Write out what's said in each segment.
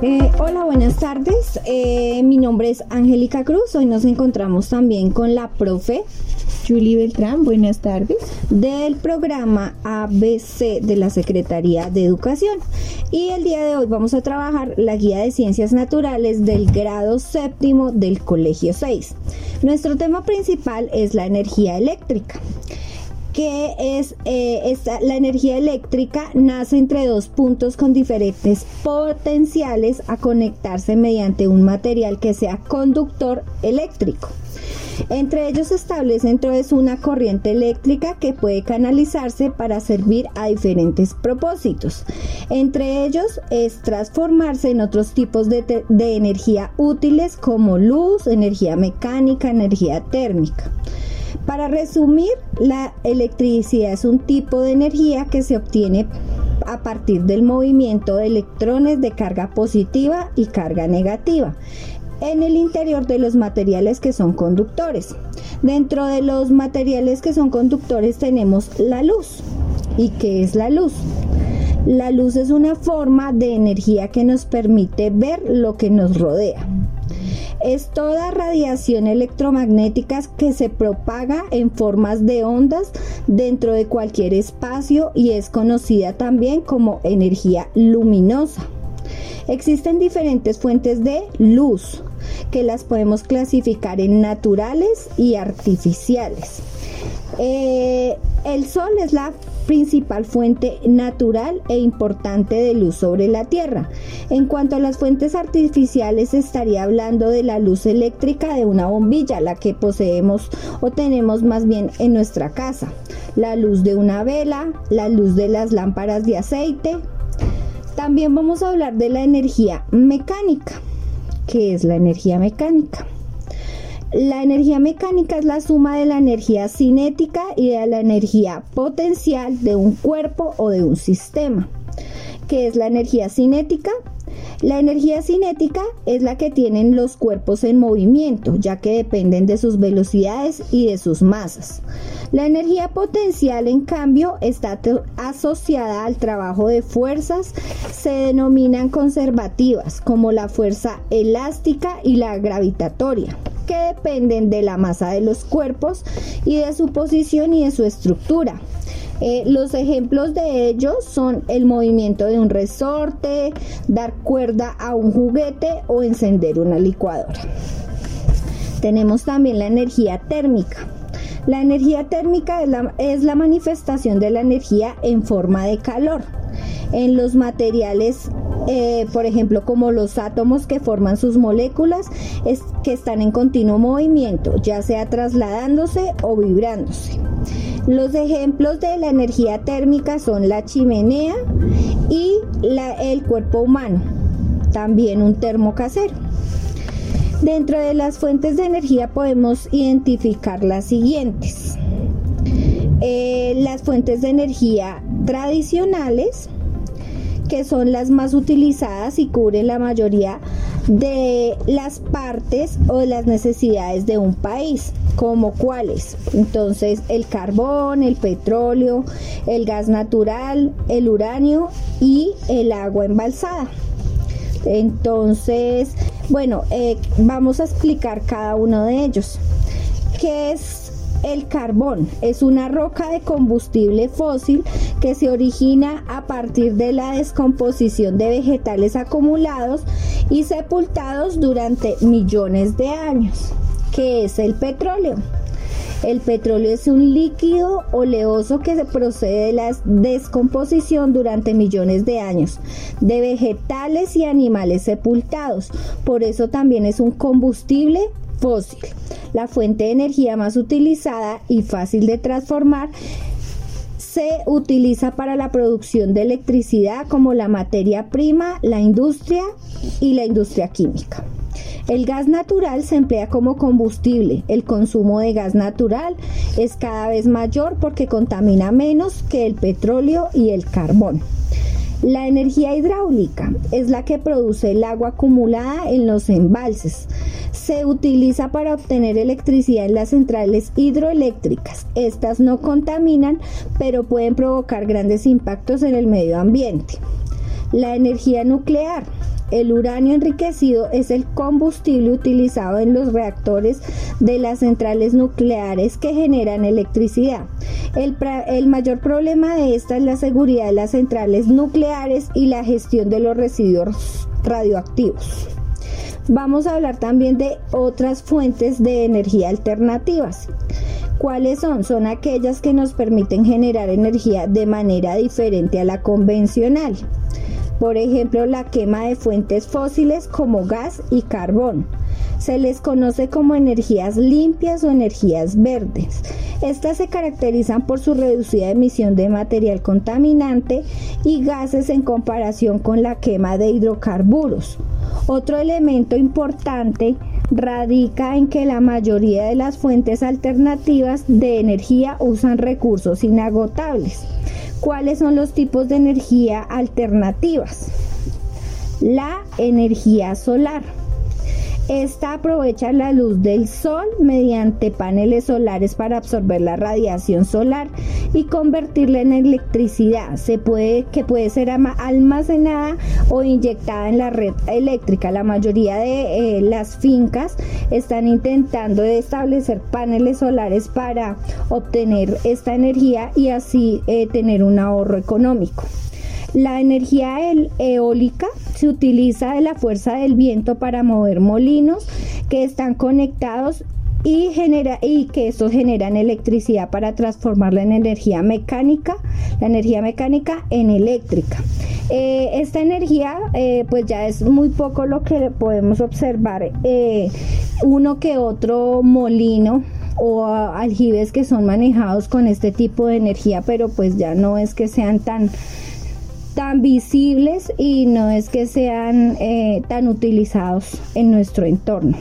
Eh, hola, buenas tardes. Eh, mi nombre es Angélica Cruz. Hoy nos encontramos también con la profe Julie Beltrán. Buenas tardes. Del programa ABC de la Secretaría de Educación. Y el día de hoy vamos a trabajar la guía de ciencias naturales del grado séptimo del Colegio 6. Nuestro tema principal es la energía eléctrica que es eh, la energía eléctrica nace entre dos puntos con diferentes potenciales a conectarse mediante un material que sea conductor eléctrico. Entre ellos se establece entonces una corriente eléctrica que puede canalizarse para servir a diferentes propósitos. Entre ellos es transformarse en otros tipos de, de energía útiles como luz, energía mecánica, energía térmica. Para resumir, la electricidad es un tipo de energía que se obtiene a partir del movimiento de electrones de carga positiva y carga negativa en el interior de los materiales que son conductores. Dentro de los materiales que son conductores tenemos la luz. ¿Y qué es la luz? La luz es una forma de energía que nos permite ver lo que nos rodea es toda radiación electromagnética que se propaga en formas de ondas dentro de cualquier espacio y es conocida también como energía luminosa. Existen diferentes fuentes de luz que las podemos clasificar en naturales y artificiales. Eh, el sol es la principal fuente natural e importante de luz sobre la Tierra. En cuanto a las fuentes artificiales, estaría hablando de la luz eléctrica de una bombilla, la que poseemos o tenemos más bien en nuestra casa, la luz de una vela, la luz de las lámparas de aceite. También vamos a hablar de la energía mecánica. ¿Qué es la energía mecánica? La energía mecánica es la suma de la energía cinética y de la energía potencial de un cuerpo o de un sistema. ¿Qué es la energía cinética? La energía cinética es la que tienen los cuerpos en movimiento, ya que dependen de sus velocidades y de sus masas. La energía potencial, en cambio, está asociada al trabajo de fuerzas, se denominan conservativas, como la fuerza elástica y la gravitatoria que dependen de la masa de los cuerpos y de su posición y de su estructura. Eh, los ejemplos de ellos son el movimiento de un resorte, dar cuerda a un juguete o encender una licuadora. Tenemos también la energía térmica. La energía térmica es la, es la manifestación de la energía en forma de calor. En los materiales eh, por ejemplo, como los átomos que forman sus moléculas es, que están en continuo movimiento, ya sea trasladándose o vibrándose. Los ejemplos de la energía térmica son la chimenea y el cuerpo humano, también un termo casero. Dentro de las fuentes de energía podemos identificar las siguientes. Eh, las fuentes de energía tradicionales, que son las más utilizadas y cubren la mayoría de las partes o de las necesidades de un país, como cuáles. Entonces, el carbón, el petróleo, el gas natural, el uranio y el agua embalsada. Entonces, bueno, eh, vamos a explicar cada uno de ellos. ¿Qué es el carbón es una roca de combustible fósil que se origina a partir de la descomposición de vegetales acumulados y sepultados durante millones de años. ¿Qué es el petróleo? El petróleo es un líquido oleoso que procede de la descomposición durante millones de años de vegetales y animales sepultados. Por eso también es un combustible fósil. La fuente de energía más utilizada y fácil de transformar se utiliza para la producción de electricidad como la materia prima, la industria y la industria química. El gas natural se emplea como combustible. El consumo de gas natural es cada vez mayor porque contamina menos que el petróleo y el carbón. La energía hidráulica es la que produce el agua acumulada en los embalses. Se utiliza para obtener electricidad en las centrales hidroeléctricas. Estas no contaminan, pero pueden provocar grandes impactos en el medio ambiente. La energía nuclear. El uranio enriquecido es el combustible utilizado en los reactores de las centrales nucleares que generan electricidad. El, mayor problema de esta es la seguridad de las centrales nucleares y la gestión de los residuos radioactivos. Vamos a hablar también de otras fuentes de energía alternativas. ¿Cuáles son? Son aquellas que nos permiten generar energía de manera diferente a la convencional. Por ejemplo, la quema de fuentes fósiles como gas y carbón. Se les conoce como energías limpias o energías verdes. Estas se caracterizan por su reducida emisión de material contaminante y gases en comparación con la quema de hidrocarburos. Otro elemento importante radica en que la mayoría de las fuentes alternativas de energía usan recursos inagotables. ¿Cuáles son los tipos de energía alternativas? La energía solar esta aprovecha la luz del sol mediante paneles solares para absorber la radiación solar y convertirla en electricidad. Se puede que puede ser almacenada o inyectada en la red eléctrica. La mayoría de eh, las fincas están intentando establecer paneles solares para obtener esta energía y así eh, tener un ahorro económico. La energía eólica se utiliza de la fuerza del viento para mover molinos que están conectados y, genera, y que estos generan electricidad para transformarla en energía mecánica, la energía mecánica en eléctrica. Eh, esta energía eh, pues ya es muy poco lo que podemos observar, eh, uno que otro molino o aljibes que son manejados con este tipo de energía, pero pues ya no es que sean tan tan visibles y no es que sean eh, tan utilizados en nuestro entorno.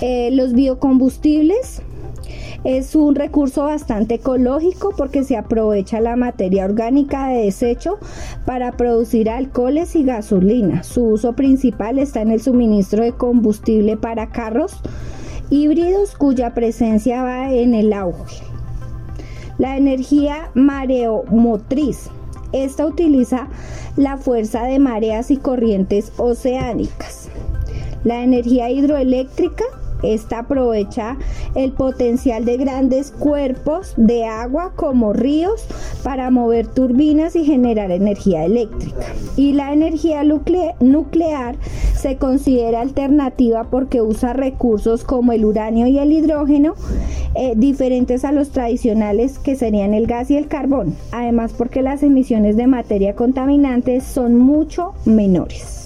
Eh, los biocombustibles es un recurso bastante ecológico porque se aprovecha la materia orgánica de desecho para producir alcoholes y gasolina. Su uso principal está en el suministro de combustible para carros híbridos cuya presencia va en el auge. La energía mareomotriz esta utiliza la fuerza de mareas y corrientes oceánicas. La energía hidroeléctrica esta aprovecha el potencial de grandes cuerpos de agua como ríos para mover turbinas y generar energía eléctrica. Y la energía nuclear se considera alternativa porque usa recursos como el uranio y el hidrógeno eh, diferentes a los tradicionales que serían el gas y el carbón. Además porque las emisiones de materia contaminante son mucho menores.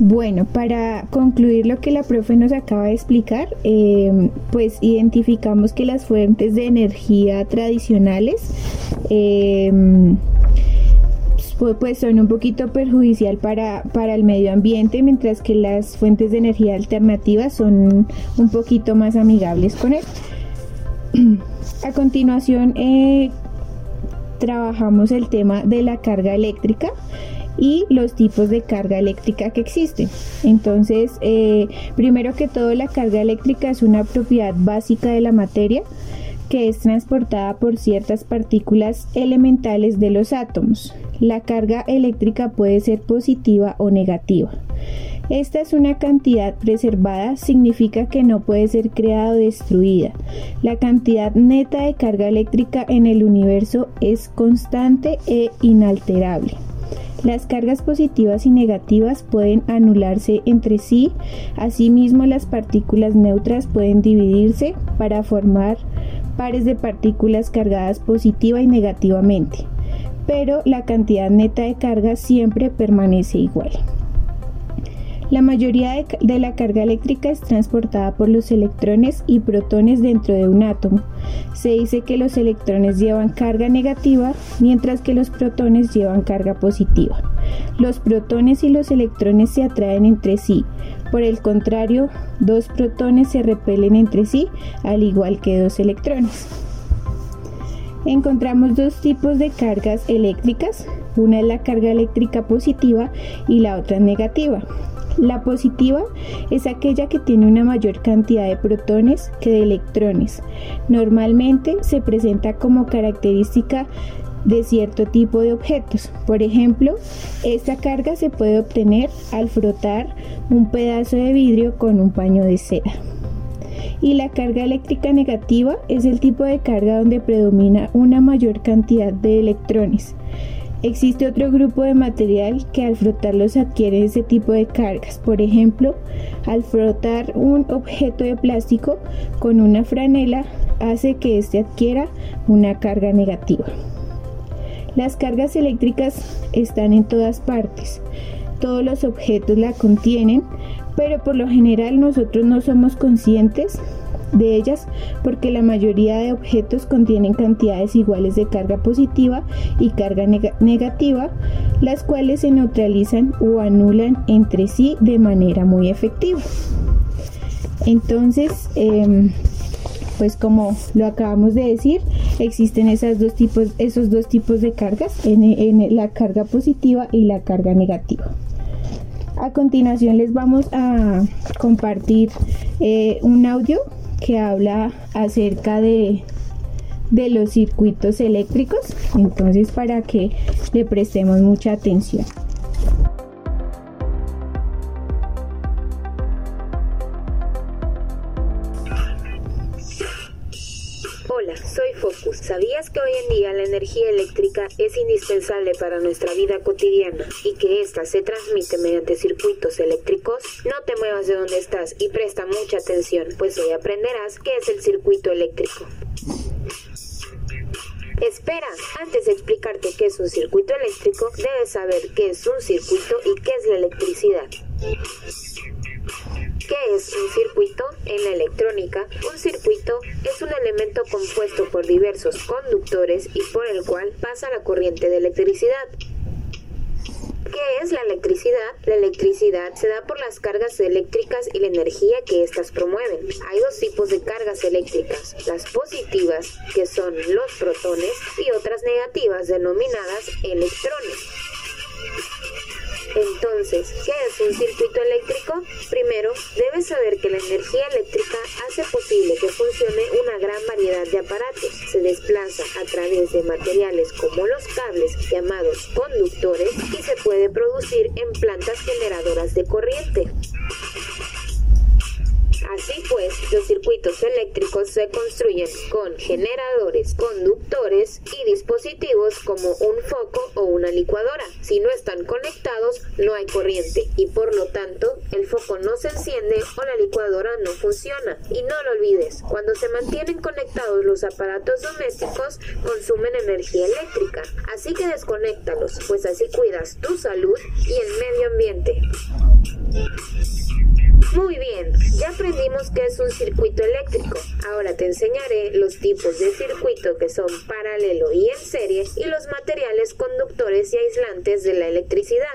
Bueno, para concluir lo que la profe nos acaba de explicar, eh, pues identificamos que las fuentes de energía tradicionales eh, pues son un poquito perjudicial para, para el medio ambiente, mientras que las fuentes de energía alternativas son un poquito más amigables con él. A continuación, eh, trabajamos el tema de la carga eléctrica y los tipos de carga eléctrica que existen. Entonces, eh, primero que todo, la carga eléctrica es una propiedad básica de la materia que es transportada por ciertas partículas elementales de los átomos. La carga eléctrica puede ser positiva o negativa. Esta es una cantidad preservada, significa que no puede ser creada o destruida. La cantidad neta de carga eléctrica en el universo es constante e inalterable. Las cargas positivas y negativas pueden anularse entre sí, asimismo las partículas neutras pueden dividirse para formar pares de partículas cargadas positiva y negativamente, pero la cantidad neta de carga siempre permanece igual. La mayoría de, la carga eléctrica es transportada por los electrones y protones dentro de un átomo. Se dice que los electrones llevan carga negativa, mientras que los protones llevan carga positiva. Los protones y los electrones se atraen entre sí. Por el contrario, dos protones se repelen entre sí, al igual que dos electrones. Encontramos dos tipos de cargas eléctricas. Una es la carga eléctrica positiva y la otra negativa. La positiva es aquella que tiene una mayor cantidad de protones que de electrones. Normalmente se presenta como característica de cierto tipo de objetos. Por ejemplo, esta carga se puede obtener al frotar un pedazo de vidrio con un paño de seda. Y la carga eléctrica negativa es el tipo de carga donde predomina una mayor cantidad de electrones. Existe otro grupo de material que al frotarlos adquiere ese tipo de cargas. Por ejemplo, al frotar un objeto de plástico con una franela hace que éste adquiera una carga negativa. Las cargas eléctricas están en todas partes. Todos los objetos la contienen, pero por lo general nosotros no somos conscientes de ellas porque la mayoría de objetos contienen cantidades iguales de carga positiva y carga negativa, las cuales se neutralizan o anulan entre sí de manera muy efectiva. Entonces, em, pues como lo acabamos de decir, existen dos tipos, esos dos tipos de cargas, la carga positiva y la carga negativa. A continuación les vamos a compartir eh, un audio que habla acerca de, de los circuitos eléctricos, entonces para que le prestemos mucha atención. ¿Sabías que hoy en día la energía eléctrica es indispensable para nuestra vida cotidiana y que ésta se transmite mediante circuitos eléctricos? No te muevas de donde estás y presta mucha atención, pues hoy aprenderás qué es el circuito eléctrico. Espera, antes de explicarte qué es un circuito eléctrico, debes saber qué es un circuito y qué es la electricidad. ¿Qué es un circuito? En la electrónica, un circuito es un elemento compuesto por diversos conductores y por el cual pasa la corriente de electricidad. ¿Qué es la electricidad? La electricidad se da por las cargas eléctricas y la energía que éstas promueven. Hay dos tipos de cargas eléctricas, las positivas, que son los protones, y otras negativas, denominadas electrones. Entonces, ¿qué es un circuito eléctrico? Primero, debes saber que la energía eléctrica hace posible que funcione una gran variedad de aparatos. Se desplaza a través de materiales como los cables llamados conductores y se puede producir en plantas generadoras de corriente. Así pues, los circuitos eléctricos se construyen con generadores, conductores y dispositivos como un foco o una licuadora. Si no están conectados, no hay corriente y por lo tanto el foco no se enciende o la licuadora no funciona. Y no lo olvides, cuando se mantienen conectados los aparatos domésticos, consumen energía eléctrica. Así que desconéctalos, pues así cuidas tu salud y el medio ambiente. Muy bien, ya aprendimos qué es un circuito eléctrico. Ahora te enseñaré los tipos de circuito que son paralelo y en serie y los materiales conductores y aislantes de la electricidad.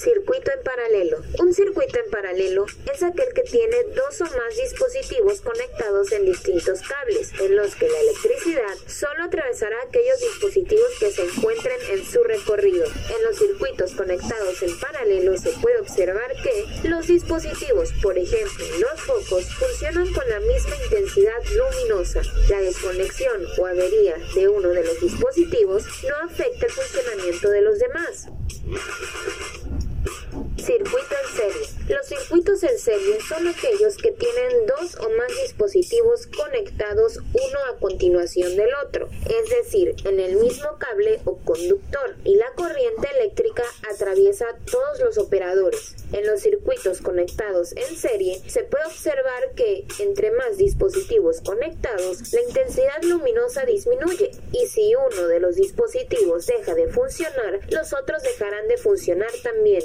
Circuito en paralelo. Un circuito en paralelo es aquel que tiene dos o más dispositivos conectados en distintos cables, en los que la electricidad solo atravesará aquellos dispositivos que se encuentren en su recorrido. En los circuitos conectados en paralelo se puede observar que los dispositivos, por ejemplo los focos, funcionan con la misma intensidad luminosa. La desconexión o avería de uno de los dispositivos no afecta el funcionamiento de los demás. Circuito en serie. Los circuitos en serie son aquellos que tienen dos o más dispositivos conectados uno a continuación del otro, es decir, en el mismo cable o conductor, y la corriente eléctrica atraviesa todos los operadores. En los circuitos conectados en serie se puede observar que entre más dispositivos conectados, la intensidad luminosa disminuye, y si uno de los dispositivos deja de funcionar, los otros dejarán de funcionar también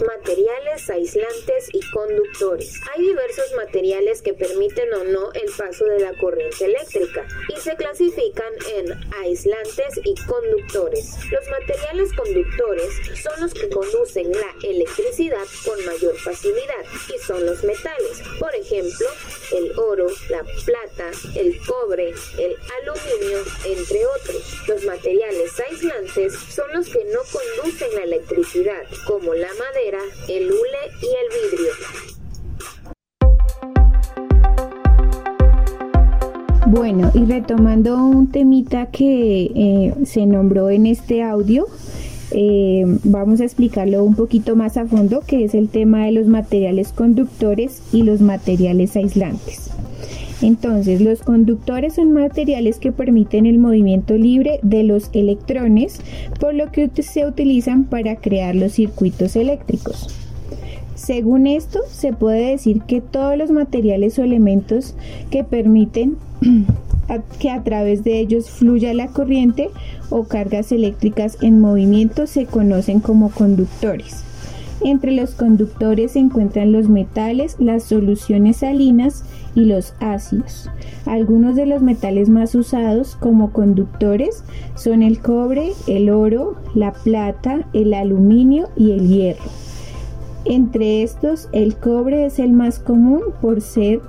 materiales aislantes y conductores. Hay diversos materiales que permiten o no el paso de la corriente eléctrica y se clasifican en aislantes y conductores. Los materiales conductores son los que conducen la electricidad con mayor facilidad y son los metales, por ejemplo, el oro, la plata, el cobre, el aluminio, entre otros. Los materiales aislantes son los que no conducen la electricidad, como la madera, el hule y el vidrio. Bueno, y retomando un temita que eh, se nombró en este audio, eh, vamos a explicarlo un poquito más a fondo, que es el tema de los materiales conductores y los materiales aislantes. Entonces, los conductores son materiales que permiten el movimiento libre de los electrones, por lo que se utilizan para crear los circuitos eléctricos. Según esto, se puede decir que todos los materiales o elementos que permiten que a través de ellos fluya la corriente o cargas eléctricas en movimiento se conocen como conductores. Entre los conductores se encuentran los metales, las soluciones salinas y los ácidos. Algunos de los metales más usados como conductores son el cobre, el oro, la plata, el aluminio y el hierro. Entre estos, el cobre es el más común por ser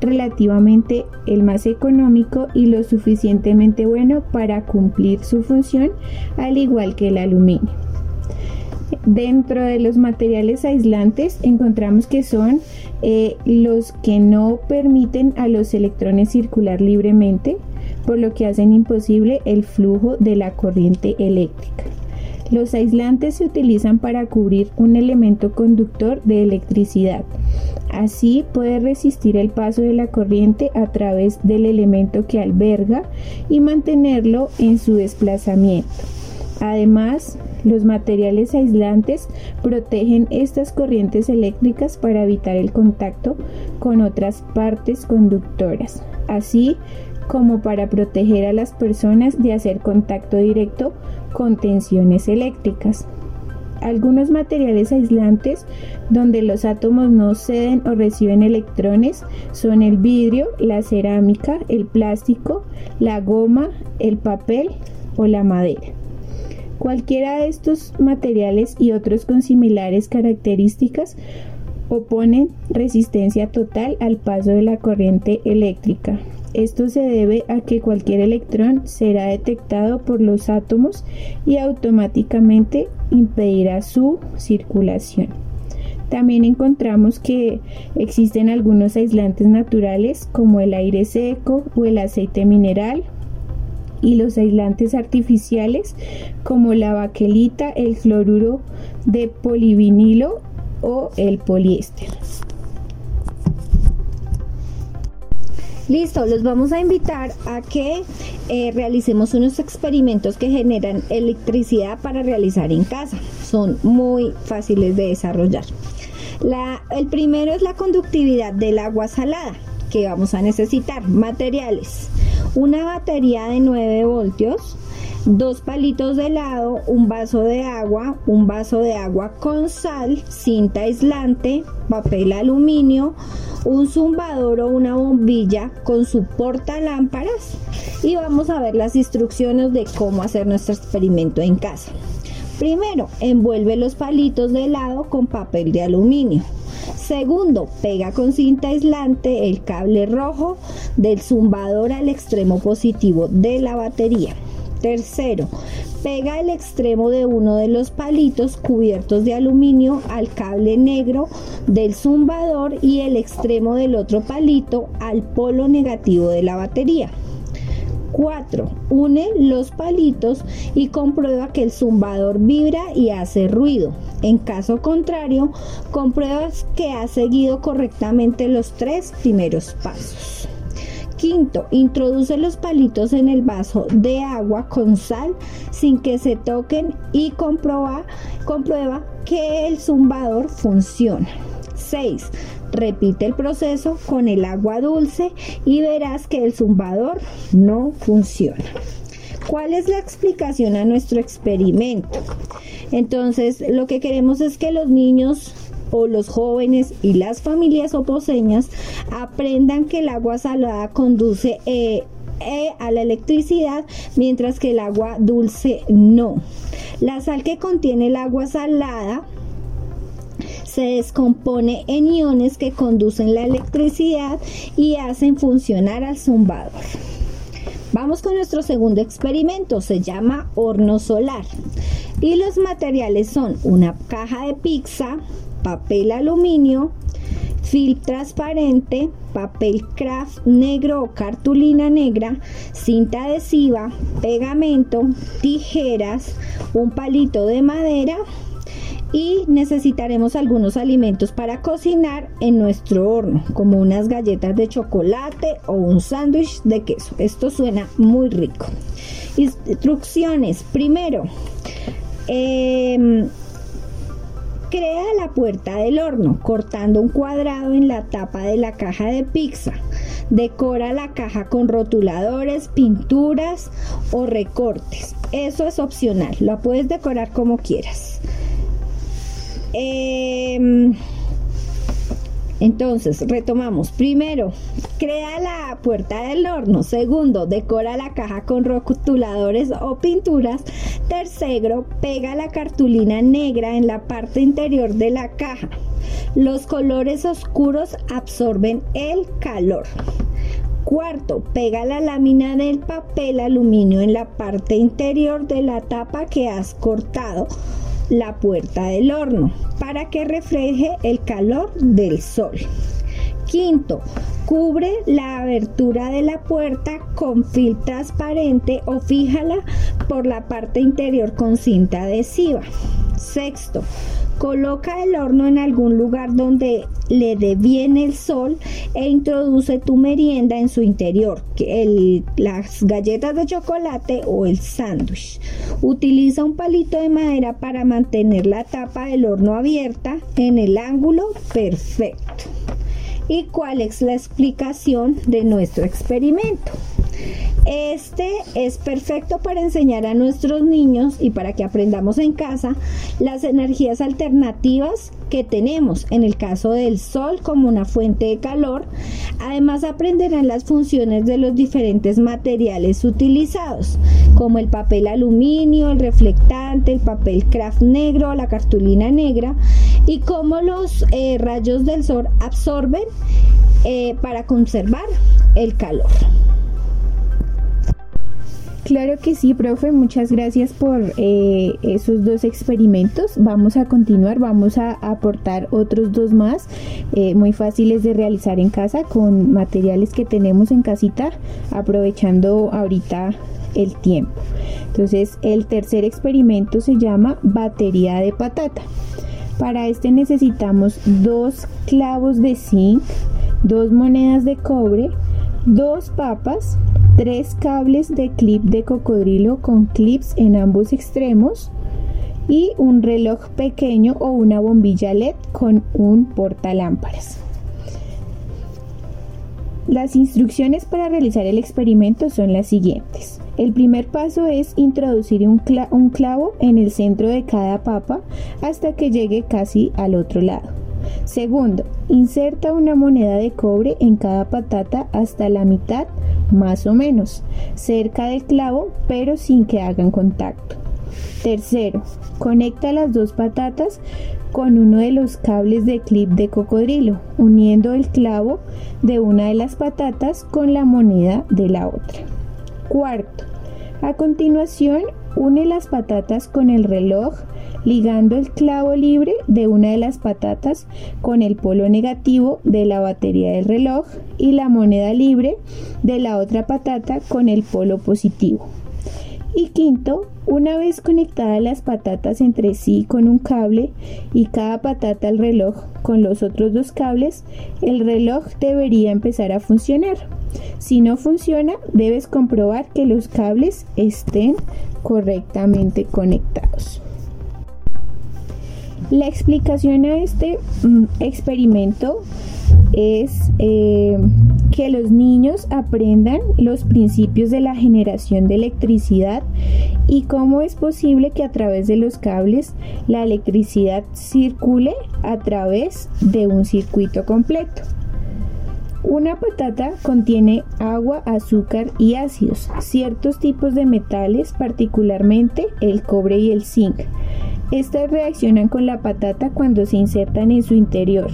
relativamente el más económico y lo suficientemente bueno para cumplir su función, al igual que el aluminio. Dentro de los materiales aislantes encontramos que son eh, los que no permiten a los electrones circular libremente, por lo que hacen imposible el flujo de la corriente eléctrica. Los aislantes se utilizan para cubrir un elemento conductor de electricidad. Así puede resistir el paso de la corriente a través del elemento que alberga y mantenerlo en su desplazamiento. Además, los materiales aislantes protegen estas corrientes eléctricas para evitar el contacto con otras partes conductoras, así como para proteger a las personas de hacer contacto directo con tensiones eléctricas. Algunos materiales aislantes donde los átomos no ceden o reciben electrones son el vidrio, la cerámica, el plástico, la goma, el papel o la madera. Cualquiera de estos materiales y otros con similares características oponen resistencia total al paso de la corriente eléctrica. Esto se debe a que cualquier electrón será detectado por los átomos y automáticamente impedirá su circulación. También encontramos que existen algunos aislantes naturales como el aire seco o el aceite mineral y los aislantes artificiales como la baquelita, el cloruro de polivinilo o el poliéster. Listo, los vamos a invitar a que eh, realicemos unos experimentos que generan electricidad para realizar en casa. Son muy fáciles de desarrollar. el primero es la conductividad del agua salada, que vamos a necesitar. Materiales. Una batería de 9 voltios, dos palitos de helado, un vaso de agua, un vaso de agua con sal, cinta aislante, papel aluminio, un zumbador o una bombilla con su portalámparas y vamos a ver las instrucciones de cómo hacer nuestro experimento en casa. Primero, envuelve los palitos de helado con papel de aluminio. Segundo, pega con cinta aislante el cable rojo del zumbador al extremo positivo de la batería. Tercero, pega el extremo de uno de los palitos cubiertos de aluminio al cable negro del zumbador y el extremo del otro palito al polo negativo de la batería. 4. Une los palitos y comprueba que el zumbador vibra y hace ruido. En caso contrario, compruebas que ha seguido correctamente los tres primeros pasos. Quinto, introduce los palitos en el vaso de agua con sal sin que se toquen y comprueba, comprueba que el zumbador funciona. 6. Repite el proceso con el agua dulce y verás que el zumbador no funciona. ¿Cuál es la explicación a nuestro experimento? Entonces, lo que queremos es que los niños o los jóvenes y las familias oposeñas aprendan que el agua salada conduce eh, eh, a la electricidad, mientras que el agua dulce no. La sal que contiene el agua salada se descompone en iones que conducen la electricidad y hacen funcionar al zumbador. Vamos con nuestro segundo experimento, se llama horno solar. Y los materiales son una caja de pizza, papel aluminio, film transparente, papel craft negro o cartulina negra, cinta adhesiva, pegamento, tijeras, un palito de madera y necesitaremos algunos alimentos para cocinar en nuestro horno, como unas galletas de chocolate o un sándwich de queso. Esto suena muy rico. Instrucciones. Primero, em, crea la puerta del horno cortando un cuadrado en la tapa de la caja de pizza. Decora la caja con rotuladores, pinturas o recortes. Eso es opcional, lo puedes decorar como quieras. Em, entonces, retomamos. Primero, crea la puerta del horno. Segundo, decora la caja con rotuladores o pinturas. Tercero, pega la cartulina negra en la parte interior de la caja. Los colores oscuros absorben el calor. Cuarto, pega la lámina del papel aluminio en la parte interior de la tapa que has cortado la puerta del horno para que refleje el calor del sol. Quinto, cubre la abertura de la puerta con film transparente o fíjala por la parte interior con cinta adhesiva. Sexto, Coloca el horno en algún lugar donde le dé bien el sol e introduce tu merienda en su interior, las galletas de chocolate o el sándwich. Utiliza un palito de madera para mantener la tapa del horno abierta en el ángulo perfecto. ¿Y cuál es la explicación de nuestro experimento? Este es perfecto para enseñar a nuestros niños y para que aprendamos en casa las energías alternativas que tenemos en el caso del sol como una fuente de calor. Además aprenderán las funciones de los diferentes materiales utilizados, como el papel aluminio, el reflectante, el papel craft negro, la cartulina negra y cómo los eh, rayos del sol absorben eh, para conservar el calor. Claro que sí, profe, muchas gracias por eh, esos dos experimentos. Vamos a continuar, vamos a aportar otros dos más, eh, muy fáciles de realizar en casa con materiales que tenemos en casita, aprovechando ahorita el tiempo. Entonces, el tercer experimento se llama batería de patata. Para este necesitamos dos clavos de zinc, dos monedas de cobre, dos papas, tres cables de clip de cocodrilo con clips en ambos extremos y un reloj pequeño o una bombilla LED con un portalámparas. Las instrucciones para realizar el experimento son las siguientes. El primer paso es introducir un, clavo en el centro de cada papa hasta que llegue casi al otro lado. Segundo, inserta una moneda de cobre en cada patata hasta la mitad más o menos, cerca del clavo pero sin que hagan contacto. Tercero, conecta las dos patatas con uno de los cables de clip de cocodrilo, uniendo el clavo de una de las patatas con la moneda de la otra. Cuarto, a continuación une las patatas con el reloj ligando el clavo libre de una de las patatas con el polo negativo de la batería del reloj y la moneda libre de la otra patata con el polo positivo. Y quinto, una vez conectadas las patatas entre sí con un cable y cada patata al reloj con los otros dos cables, el reloj debería empezar a funcionar. Si no funciona, debes comprobar que los cables estén correctamente conectados. La explicación a este mm, experimento es eh, que los niños aprendan los principios de la generación de electricidad y cómo es posible que a través de los cables la electricidad circule a través de un circuito completo. Una patata contiene agua, azúcar y ácidos, ciertos tipos de metales, particularmente el cobre y el zinc. Estas reaccionan con la patata cuando se insertan en su interior.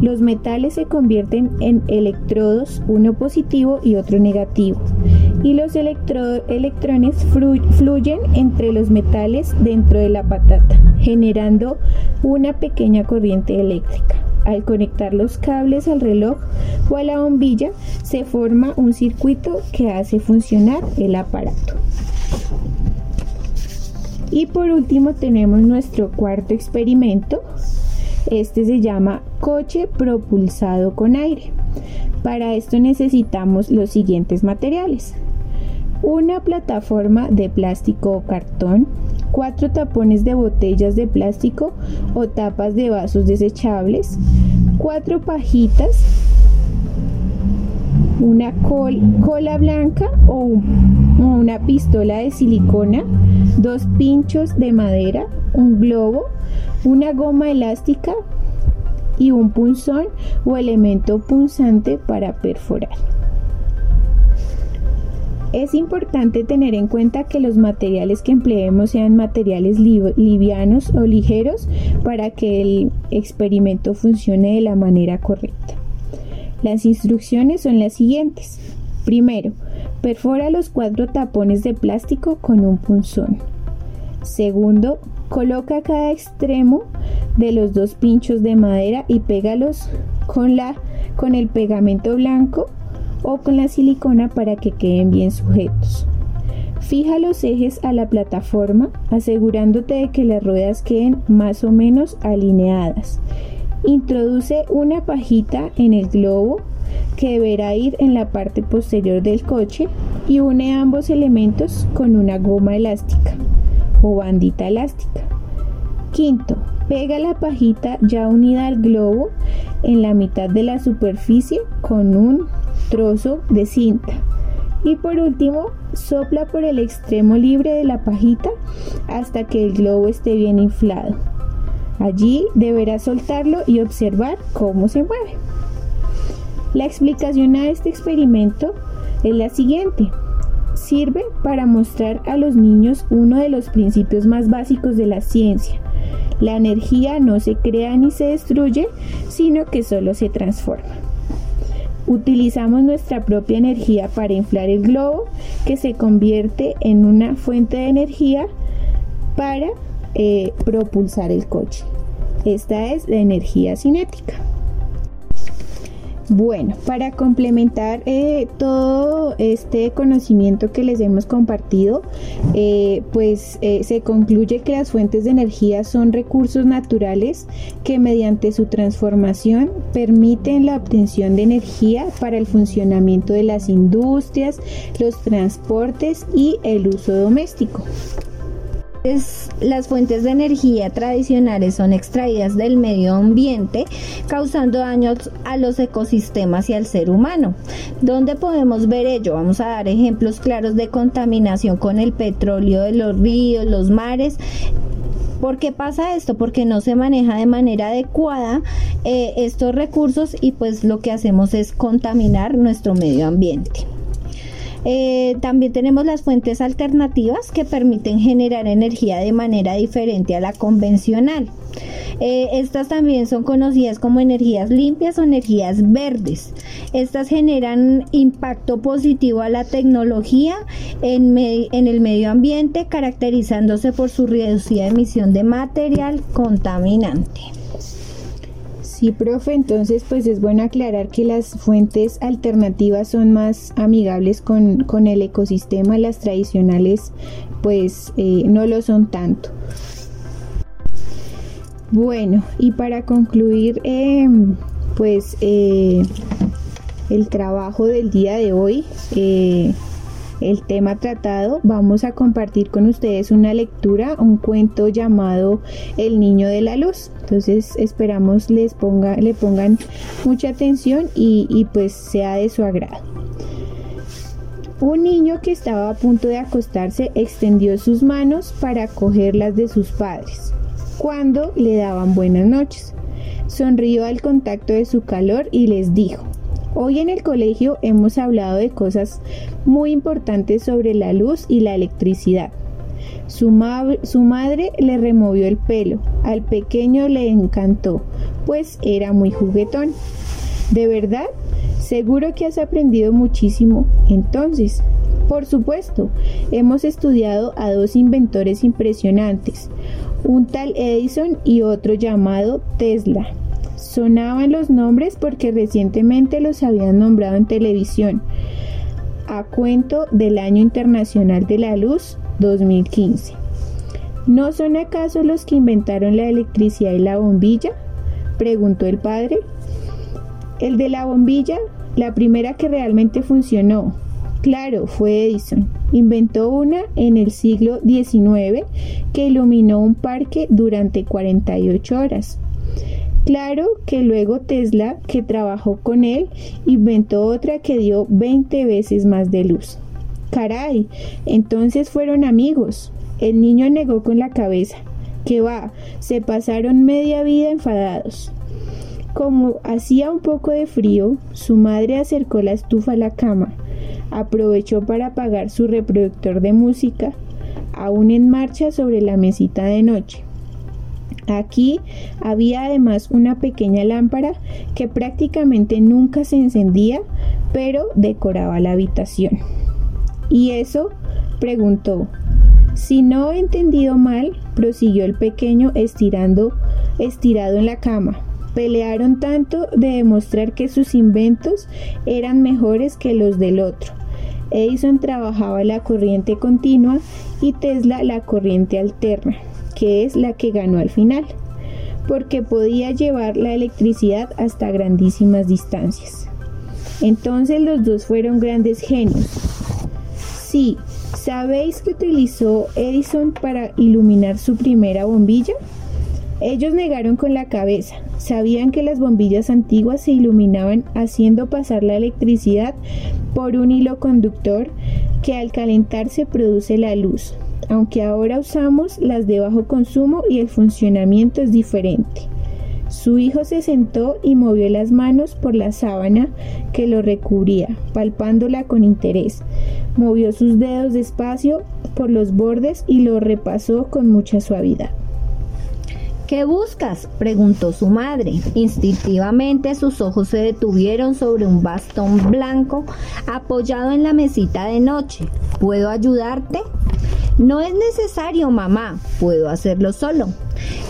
Los metales se convierten en electrodos, uno positivo y otro negativo. Y los electrones fluyen entre los metales dentro de la patata, generando una pequeña corriente eléctrica. Al conectar los cables al reloj o a la bombilla, se forma un circuito que hace funcionar el aparato. Y por último tenemos nuestro cuarto experimento. Este se llama coche propulsado con aire. Para esto necesitamos los siguientes materiales. Una plataforma de plástico o cartón, cuatro tapones de botellas de plástico o tapas de vasos desechables, cuatro pajitas, una cola blanca o una pistola de silicona, dos pinchos de madera, un globo, una goma elástica y un punzón o elemento punzante para perforar. Es importante tener en cuenta que los materiales que empleemos sean materiales livianos o ligeros para que el experimento funcione de la manera correcta. Las instrucciones son las siguientes. Primero, perfora los cuatro tapones de plástico con un punzón. Segundo, coloca cada extremo de los dos pinchos de madera y pégalos con, la, con el pegamento blanco o con la silicona para que queden bien sujetos. Fija los ejes a la plataforma asegurándote de que las ruedas queden más o menos alineadas. Introduce una pajita en el globo que deberá ir en la parte posterior del coche y une ambos elementos con una goma elástica o bandita elástica. Quinto, pega la pajita ya unida al globo en la mitad de la superficie con un trozo de cinta. Y por último, sopla por el extremo libre de la pajita hasta que el globo esté bien inflado. Allí deberás soltarlo y observar cómo se mueve. La explicación a este experimento es la siguiente. Sirve para mostrar a los niños uno de los principios más básicos de la ciencia. La energía no se crea ni se destruye, sino que solo se transforma. Utilizamos nuestra propia energía para inflar el globo que se convierte en una fuente de energía para eh, propulsar el coche. Esta es la energía cinética. Bueno, para complementar eh, todo este conocimiento que les hemos compartido, eh, pues eh, se concluye que las fuentes de energía son recursos naturales que mediante su transformación permiten la obtención de energía para el funcionamiento de las industrias, los transportes y el uso doméstico las fuentes de energía tradicionales son extraídas del medio ambiente, causando daños a los ecosistemas y al ser humano. ¿Dónde podemos ver ello? Vamos a dar ejemplos claros de contaminación con el petróleo de los ríos, los mares. ¿Por qué pasa esto? Porque no se maneja de manera adecuada eh, estos recursos y pues lo que hacemos es contaminar nuestro medio ambiente. Eh, también tenemos las fuentes alternativas que permiten generar energía de manera diferente a la convencional. Eh, estas también son conocidas como energías limpias o energías verdes. Estas generan impacto positivo a la tecnología en, en el medio ambiente, caracterizándose por su reducida emisión de material contaminante. Sí, profe, entonces pues es bueno aclarar que las fuentes alternativas son más amigables con, el ecosistema, las tradicionales pues eh, no lo son tanto. Bueno, y para concluir em, pues eh, el trabajo del día de hoy, eh, el tema tratado, vamos a compartir con ustedes una lectura, un cuento llamado El Niño de la Luz. Entonces esperamos les ponga, le pongan mucha atención y, y pues sea de su agrado. Un niño que estaba a punto de acostarse extendió sus manos para cogerlas de sus padres, cuando le daban buenas noches. Sonrió al contacto de su calor y les dijo, Hoy en el colegio hemos hablado de cosas muy importantes sobre la luz y la electricidad. Su, su, madre le removió el pelo. Al pequeño le encantó, pues era muy juguetón. ¿De verdad? Seguro que has aprendido muchísimo. Entonces, por supuesto, hemos estudiado a dos inventores impresionantes, un tal Edison y otro llamado Tesla. Sonaban los nombres porque recientemente los habían nombrado en televisión. A cuento del Año Internacional de la Luz 2015. ¿No son acaso los que inventaron la electricidad y la bombilla? preguntó el padre. El de la bombilla, la primera que realmente funcionó. Claro, fue Edison. Inventó una en el siglo XIX que iluminó un parque durante 48 horas. Claro que luego Tesla, que trabajó con él, inventó otra que dio 20 veces más de luz. Caray, entonces fueron amigos. El niño negó con la cabeza. Que va, se pasaron media vida enfadados. Como hacía un poco de frío, su madre acercó la estufa a la cama, aprovechó para apagar su reproductor de música, aún en marcha sobre la mesita de noche. Aquí había además una pequeña lámpara que prácticamente nunca se encendía, pero decoraba la habitación. ¿Y eso? preguntó. Si no he entendido mal, prosiguió el pequeño estirando, estirado en la cama. Pelearon tanto de demostrar que sus inventos eran mejores que los del otro. Edison trabajaba la corriente continua y Tesla la corriente alterna, que es la que ganó al final, porque podía llevar la electricidad hasta grandísimas distancias. Entonces los dos fueron grandes genios. Sí, ¿sabéis que utilizó Edison para iluminar su primera bombilla? Ellos negaron con la cabeza. Sabían que las bombillas antiguas se iluminaban haciendo pasar la electricidad por un hilo conductor que al calentarse produce la luz, aunque ahora usamos las de bajo consumo y el funcionamiento es diferente. Su hijo se sentó y movió las manos por la sábana que lo recubría, palpándola con interés. Movió sus dedos despacio por los bordes y lo repasó con mucha suavidad. ¿Qué buscas? preguntó su madre. Instintivamente sus ojos se detuvieron sobre un bastón blanco apoyado en la mesita de noche. ¿Puedo ayudarte? No es necesario, mamá. Puedo hacerlo solo.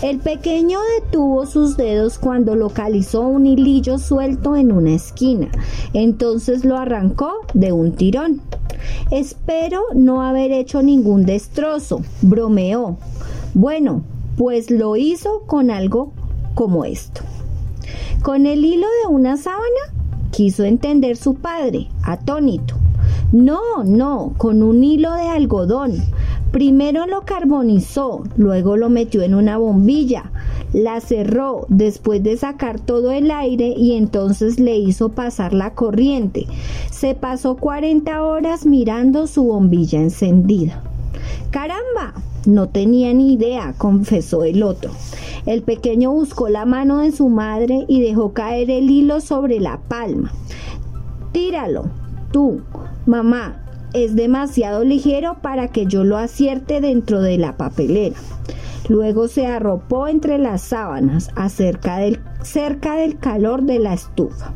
El pequeño detuvo sus dedos cuando localizó un hilillo suelto en una esquina. Entonces lo arrancó de un tirón. Espero no haber hecho ningún destrozo, bromeó. Bueno, pues lo hizo con algo como esto. Con el hilo de una sábana, quiso entender su padre, atónito. No, no, con un hilo de algodón. Primero lo carbonizó, luego lo metió en una bombilla, la cerró después de sacar todo el aire y entonces le hizo pasar la corriente. Se pasó 40 horas mirando su bombilla encendida. Caramba, no tenía ni idea, confesó el otro. El pequeño buscó la mano de su madre y dejó caer el hilo sobre la palma. Tíralo, tú, mamá, es demasiado ligero para que yo lo acierte dentro de la papelera. Luego se arropó entre las sábanas, acerca del, cerca del calor de la estufa.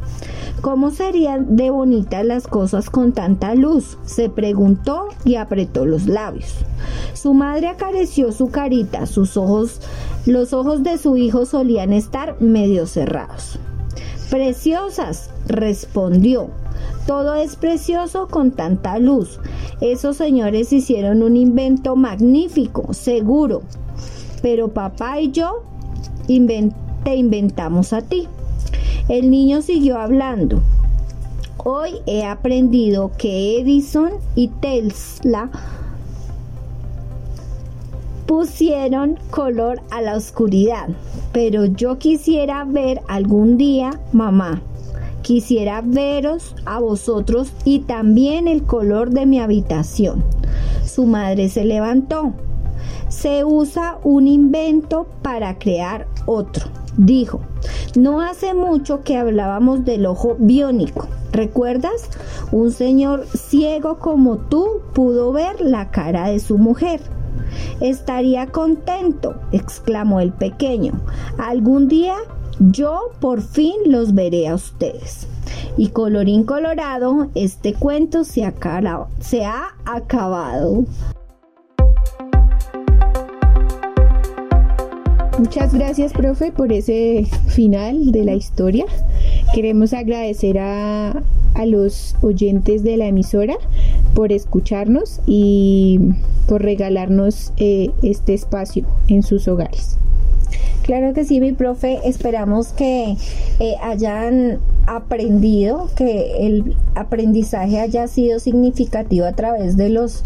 ¿Cómo serían de bonitas las cosas con tanta luz? se preguntó y apretó los labios. Su madre acarició su carita, sus ojos, los ojos de su hijo solían estar medio cerrados. Preciosas, respondió. Todo es precioso con tanta luz. Esos señores hicieron un invento magnífico, seguro. Pero papá y yo te inventamos a ti. El niño siguió hablando. Hoy he aprendido que Edison y Tesla pusieron color a la oscuridad, pero yo quisiera ver algún día, mamá, quisiera veros a vosotros y también el color de mi habitación. Su madre se levantó. Se usa un invento para crear otro dijo, no hace mucho que hablábamos del ojo biónico. ¿Recuerdas? Un señor ciego como tú pudo ver la cara de su mujer. Estaría contento, exclamó el pequeño. Algún día yo por fin los veré a ustedes. Y colorín colorado, este cuento se se ha acabado. Muchas gracias, profe, por ese final de la historia. Queremos agradecer a, a los oyentes de la emisora por escucharnos y por regalarnos eh, este espacio en sus hogares. Claro que sí, mi profe. Esperamos que eh, hayan aprendido, que el aprendizaje haya sido significativo a través de los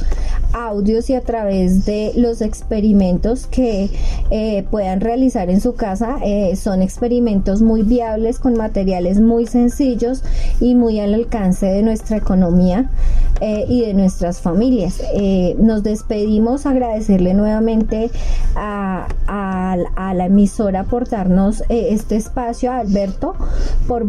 audios y a través de los experimentos que eh, puedan realizar en su casa. Eh, son experimentos muy viables con materiales muy sencillos y muy al alcance de nuestra economía y de nuestras familias. nos despedimos, agradecerle nuevamente a, a la emisora por darnos eh, este espacio, a Alberto, por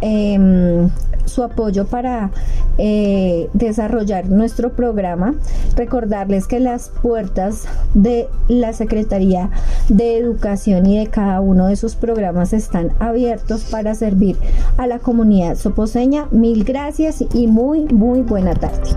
em, su apoyo para eh, desarrollar nuestro programa. Recordarles que las puertas de la Secretaría de Educación y de cada uno de sus programas están abiertos para servir a la comunidad soposeña. Mil gracias y muy, muy buena tarde.